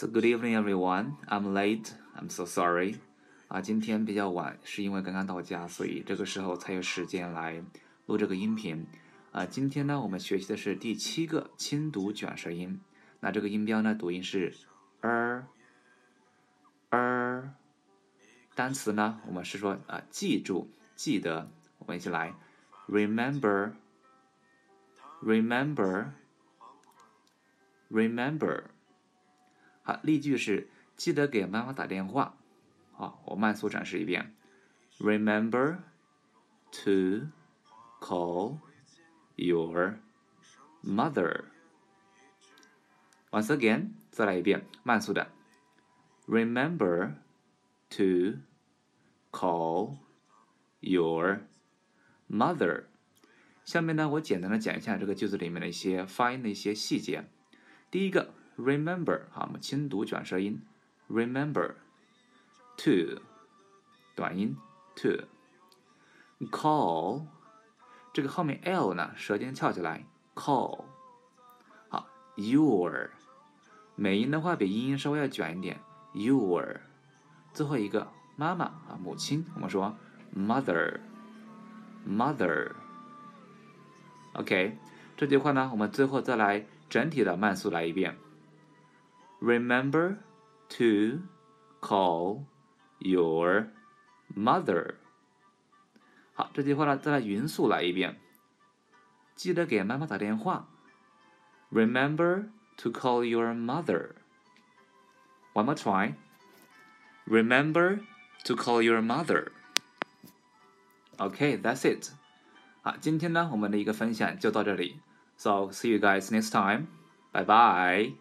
So good evening, everyone. I'm late. I'm so sorry. 啊，今天比较晚，是因为刚刚到家，所以这个时候才有时间来录这个音频。啊，今天呢，我们学习的是第七个轻读卷舌音。那这个音标呢，读音是 er er。单词呢，我们是说啊，记住，记得。我们一起来，remember remember remember。好，例句是记得给妈妈打电话。好，我慢速展示一遍：Remember to call your mother. Once again，再来一遍，慢速的：Remember to call your mother。下面呢，我简单的讲一下这个句子里面的一些发音的一些细节。第一个。Remember 好，我们轻读卷舌音，remember to 短音 to call 这个后面 l 呢，舌尖翘起来 call 好 your 美音的话比音音稍微要卷一点 your 最后一个妈妈啊母亲，我们说 mother mother OK 这句话呢，我们最后再来整体的慢速来一遍。Remember to call your mother。好，这句话呢，再来匀速来一遍。记得给妈妈打电话。Remember to call your mother. One more try. Remember to call your mother. Okay, that's it. 好，今天呢，我们的一个分享就到这里。So see you guys next time. Bye bye.